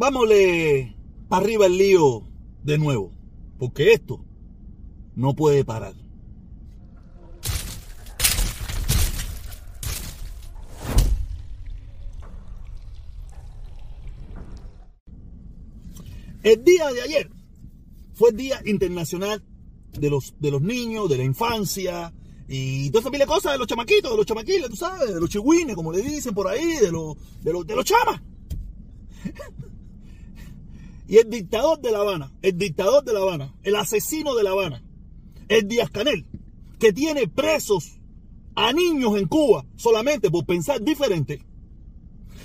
vámonos para arriba el lío de nuevo, porque esto no puede parar. El día de ayer fue Día Internacional de los, de los Niños, de la Infancia y toda esa pila de cosas de los chamaquitos, de los chamaquiles, tú sabes, de los chihuines, como le dicen por ahí, de los, de los, de los chamas. Y el dictador de La Habana, el dictador de La Habana, el asesino de La Habana, el Díaz Canel, que tiene presos a niños en Cuba solamente por pensar diferente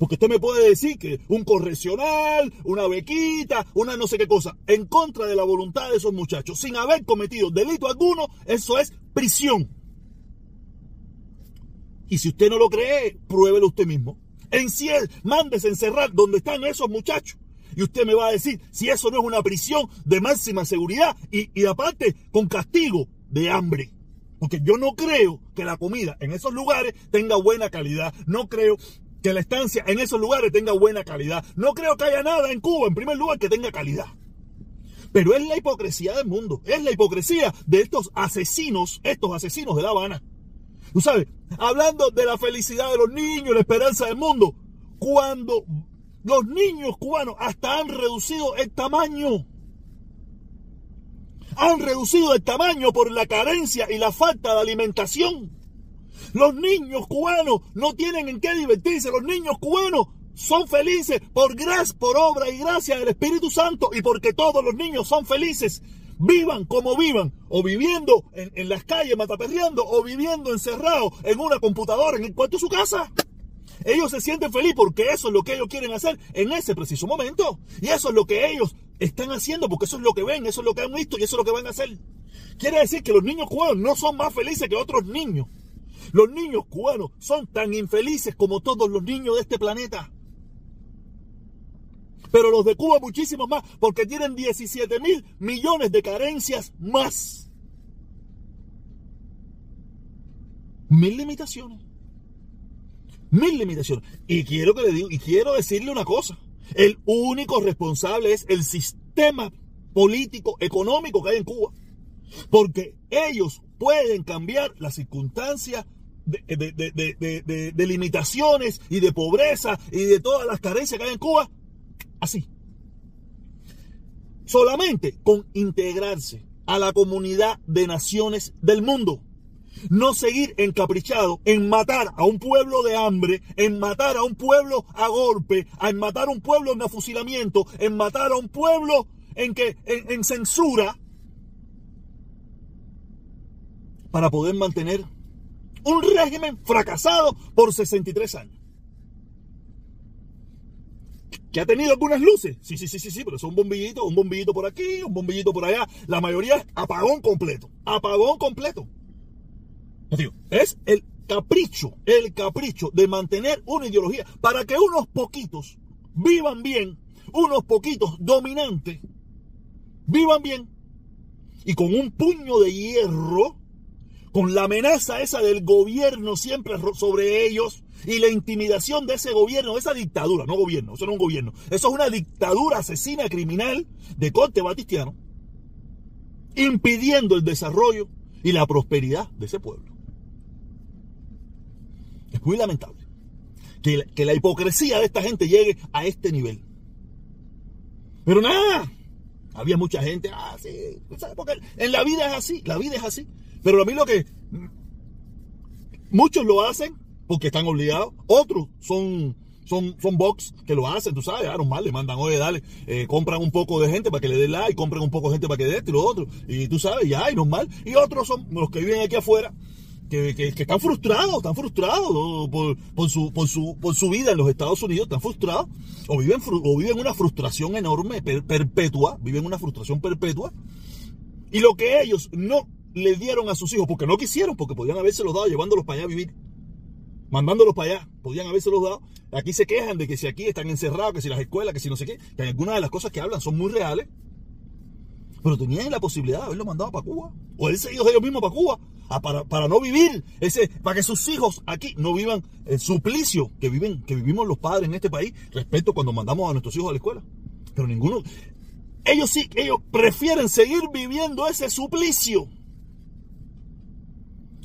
porque usted me puede decir que un correccional, una bequita, una no sé qué cosa, en contra de la voluntad de esos muchachos, sin haber cometido delito alguno, eso es prisión. Y si usted no lo cree, pruébelo usted mismo. En ciel, mándese encerrar donde están esos muchachos. Y usted me va a decir si eso no es una prisión de máxima seguridad y, y aparte con castigo de hambre. Porque yo no creo que la comida en esos lugares tenga buena calidad. No creo que la estancia en esos lugares tenga buena calidad. No creo que haya nada en Cuba, en primer lugar, que tenga calidad. Pero es la hipocresía del mundo, es la hipocresía de estos asesinos, estos asesinos de La Habana. Tú sabes, hablando de la felicidad de los niños, la esperanza del mundo, cuando los niños cubanos hasta han reducido el tamaño. Han reducido el tamaño por la carencia y la falta de alimentación. Los niños cubanos no tienen en qué divertirse. Los niños cubanos son felices por gracia, por obra y gracia del Espíritu Santo y porque todos los niños son felices. Vivan como vivan, o viviendo en, las calles mataperreando, o viviendo encerrados en una computadora en el cuarto de su casa. Ellos se sienten felices porque eso es lo que ellos quieren hacer en ese preciso momento. Y eso es lo que ellos están haciendo porque eso es lo que ven, eso es lo que han visto y eso es lo que van a hacer. Quiere decir que los niños cubanos no son más felices que otros niños. Los niños cubanos son tan infelices como todos los niños de este planeta. Pero los de Cuba muchísimos más, porque tienen 17 mil millones de carencias más. Mil limitaciones. Mil limitaciones. Y quiero que le digo, y quiero decirle una cosa. El único responsable es el sistema político, económico que hay en Cuba. Porque ellos pueden cambiar las circunstancias de, limitaciones y de pobreza y de todas las carencias que hay en Cuba, así. Solamente con integrarse a la comunidad de naciones del mundo. No seguir encaprichado en matar a un pueblo de hambre, en matar a un pueblo a golpe, en matar a un pueblo en afusilamiento, en matar a un pueblo en, que, en censura, para poder mantener un régimen fracasado por 63 años. ¿Que ha tenido algunas luces? Sí, sí, sí, sí, sí, pero son bombillitos, un bombillito por aquí, un bombillito por allá. La mayoría es apagón completo. Apagón completo. Es el capricho, el capricho de mantener una ideología para que unos poquitos vivan bien, unos poquitos dominantes, vivan bien y con un puño de hierro con la amenaza esa del gobierno siempre sobre ellos y la intimidación de ese gobierno, esa dictadura, no gobierno, eso no es un gobierno, eso es una dictadura asesina criminal de corte batistiano, impidiendo el desarrollo y la prosperidad de ese pueblo. Es muy lamentable que, que la hipocresía de esta gente llegue a este nivel. Pero nada, había mucha gente, ah, sí, porque en la vida es así, la vida es así. Pero a mí lo que muchos lo hacen porque están obligados, otros son son, son box que lo hacen, tú sabes, ah, mal, le mandan, oye, dale, eh, compran un poco de gente para que le dé like, compran un poco de gente para que dé esto y lo otro, y tú sabes, ya, y normal, y otros son los que viven aquí afuera, que, que, están frustrados, están frustrados por, por, su, por, su, por su vida en los Estados Unidos, están frustrados, o viven, o viven una frustración enorme, perpetua, viven una frustración perpetua, y lo que ellos no le dieron a sus hijos porque no quisieron, porque podían haberse los dado llevándolos para allá a vivir. Mandándolos para allá, podían haberse los dado. Aquí se quejan de que si aquí están encerrados, que si las escuelas, que si no sé qué, que algunas de las cosas que hablan son muy reales. Pero tenían la posibilidad de haberlo mandado para Cuba. O haberse ido ellos mismos para Cuba. Para, para, no vivir ese, para que sus hijos aquí no vivan el suplicio que viven, que vivimos los padres en este país respecto cuando mandamos a nuestros hijos a la escuela. Pero ninguno, ellos sí, ellos prefieren seguir viviendo ese suplicio.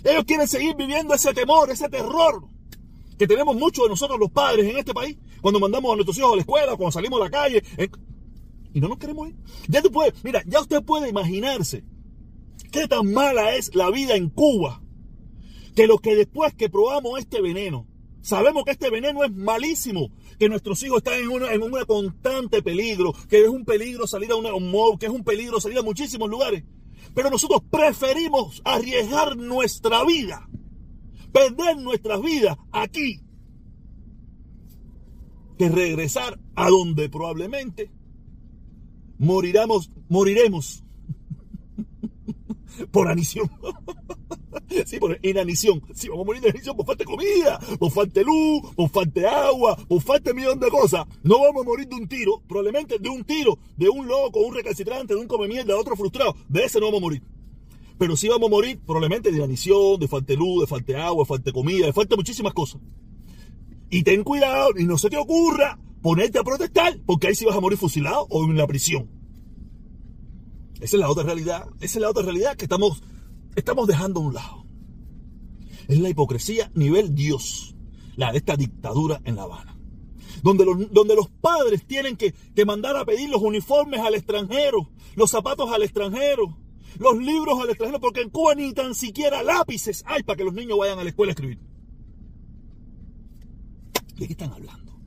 Ellos quieren seguir viviendo ese temor, ese terror que tenemos muchos de nosotros los padres en este país cuando mandamos a nuestros hijos a la escuela, cuando salimos a la calle. Y no nos queremos ir. Ya te puede, mira, ya usted puede imaginarse qué tan mala es la vida en Cuba. Que lo que después que probamos este veneno, sabemos que este veneno es malísimo, que nuestros hijos están en una, en un constante peligro, que es un peligro salir a un mob, que es un peligro salir a muchísimos lugares. Pero nosotros preferimos arriesgar nuestra vida, perder nuestras vidas aquí, que regresar a donde probablemente moriremos, moriremos por anición. Sí, por inanición. Sí, vamos a morir de inanición por falta de comida, por falta de luz, por falta de agua, por falta de millón de cosas. No vamos a morir de un tiro, probablemente de un tiro, de un loco, un recalcitrante, de un come de otro frustrado. De ese no vamos a morir. Pero sí vamos a morir probablemente de inanición, de falta de luz, de falta de agua, de falta de comida, de falta de muchísimas cosas. Y ten cuidado y no se te ocurra ponerte a protestar, porque ahí sí vas a morir fusilado o en la prisión. Esa es la otra realidad, esa es la otra realidad que estamos, estamos dejando a un lado. Es la hipocresía nivel Dios, la de esta dictadura en La Habana. Donde los, donde los padres tienen que, que mandar a pedir los uniformes al extranjero, los zapatos al extranjero, los libros al extranjero, porque en Cuba ni tan siquiera lápices hay para que los niños vayan a la escuela a escribir. ¿De qué están hablando?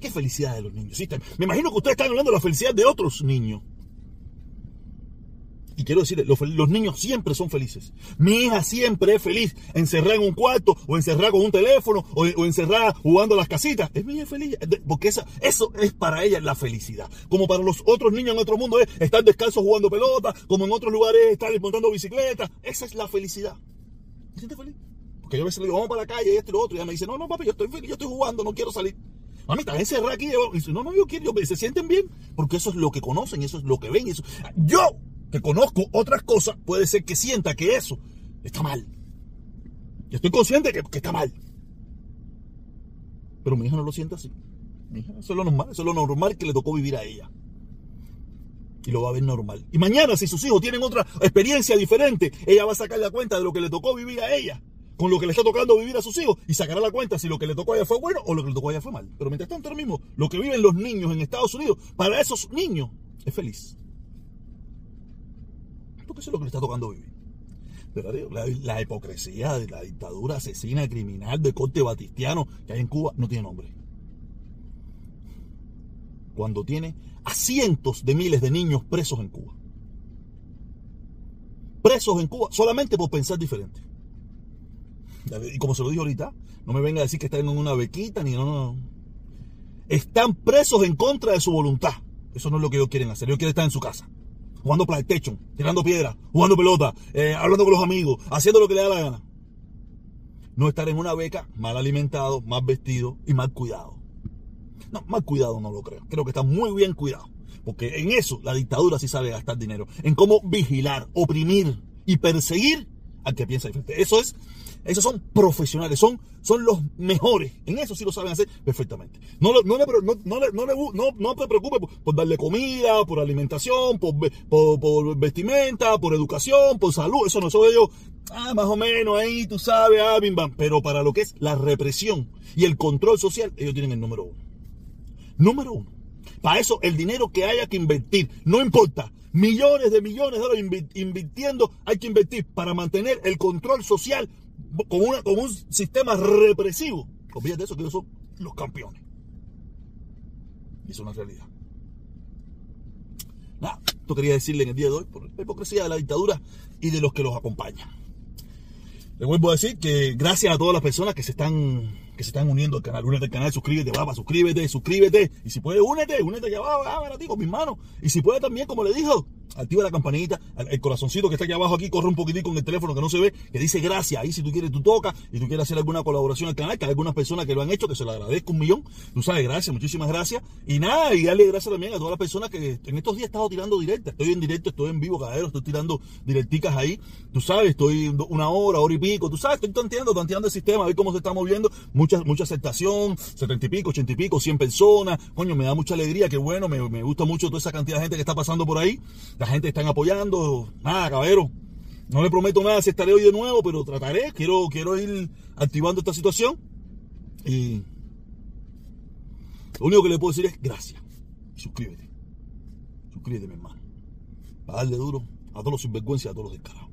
¿Qué felicidad de los niños? me imagino que ustedes están hablando de la felicidad de otros niños. Y quiero decirles, los, niños siempre son felices. Mi hija siempre es feliz, encerrada en un cuarto, o encerrada con un teléfono, o, encerrada jugando a las casitas. Es mi hija feliz, porque eso es para ella la felicidad. Como para los otros niños en otro mundo es estar descalzos jugando pelota, como en otros lugares estar montando bicicleta. Esa es la felicidad. ¿Me sientes feliz? Porque yo a veces le digo, vamos para la calle, y esto y lo otro, y ella me dice, no, no, papi, yo estoy feliz, yo estoy jugando, no quiero salir. Mami, estás encerrada aquí. Y dice, no, no, yo quiero, se sienten bien, porque eso es lo que conocen, eso es lo que ven. Eso. Yo que conozco otras cosas, puede ser que sienta que eso está mal. Yo estoy consciente que, que está mal. Pero mi hija no lo siente así. Mi hija, eso es lo normal, eso es lo normal que le tocó vivir a ella. Y lo va a ver normal. Y mañana, si sus hijos tienen otra experiencia diferente, ella va a sacar la cuenta de lo que le tocó vivir a ella, con lo que le está tocando vivir a sus hijos, y sacará la cuenta si lo que le tocó a ella fue bueno o lo que le tocó a ella fue mal. Pero mientras tanto, ahora mismo, lo que viven los niños en Estados Unidos, para esos niños, es feliz porque eso es lo que le está tocando vivir. Pero la, hipocresía de la dictadura asesina, criminal de corte batistiano que hay en Cuba no tiene nombre. Cuando tiene a cientos de miles de niños presos en Cuba. Presos en Cuba solamente por pensar diferente. Y como se lo dije ahorita, no me venga a decir que están en una bequita ni no, no. Están presos en contra de su voluntad. Eso no es lo que ellos quieren hacer. Ellos quieren estar en su casa jugando PlayStation, tirando piedra, jugando pelota, eh, hablando con los amigos, haciendo lo que le da la gana. No estar en una beca mal alimentado, mal vestido y mal cuidado. No, mal cuidado no lo creo. Creo que está muy bien cuidado. Porque en eso la dictadura sí sabe gastar dinero. En cómo vigilar, oprimir y perseguir al que piensa diferente. Eso es esos son profesionales, son, son los mejores. En eso sí lo saben hacer perfectamente. No, no, no, no, no te preocupes por, darle comida, por alimentación, por, por, vestimenta, por educación, por salud. Eso no soy ellos. Ah, más o menos ahí, tú sabes, ah, bim, bam. Pero para lo que es la represión y el control social, ellos tienen el número uno. Número uno. Para eso, el dinero que haya que invertir, no importa, millones de millones de dólares invirtiendo, hay que invertir para mantener el control social con, una, con un sistema represivo. Olvídate de eso, que ellos son los campeones. Y es una realidad. Nada, esto quería decirle en el día de hoy por la hipocresía de la dictadura y de los que los acompañan. Les vuelvo a decir que gracias a todas las personas que se están que se están uniendo al canal. Únete al canal, suscríbete, va, suscríbete, suscríbete. Y si puedes, únete, únete ya va, va, ti con mis manos. Y si puedes también, como le dijo, activa la campanita, el corazoncito que está aquí abajo aquí, corre un poquitito con el teléfono que no se ve, que dice gracias. Ahí si tú quieres, tú tocas y tú quieres hacer alguna colaboración al canal, que hay algunas personas que lo han hecho, que se lo agradezco un millón. Tú sabes, gracias, muchísimas gracias. Y nada, y darle gracias también a todas las personas que en estos días he estado tirando directa. Estoy en directo, estoy en vivo, cadero, estoy tirando directicas ahí. Tú sabes, estoy una hora, hora y pico. Tú sabes, estoy tanteando, tanteando el sistema, a ver cómo se está moviendo. Mucha, mucha aceptación, setenta y pico, ochenta y pico, cien personas. Coño, me da mucha alegría, qué bueno, me, me gusta mucho toda esa cantidad de gente que está pasando por ahí. La gente está apoyando. Nada, caballero. No le prometo nada si estaré hoy de nuevo, pero trataré. Quiero, quiero ir activando esta situación. Y lo único que le puedo decir es gracias. Suscríbete. Suscríbete, mi hermano. Para darle duro a todos los sinvergüenzas a todos los descarados.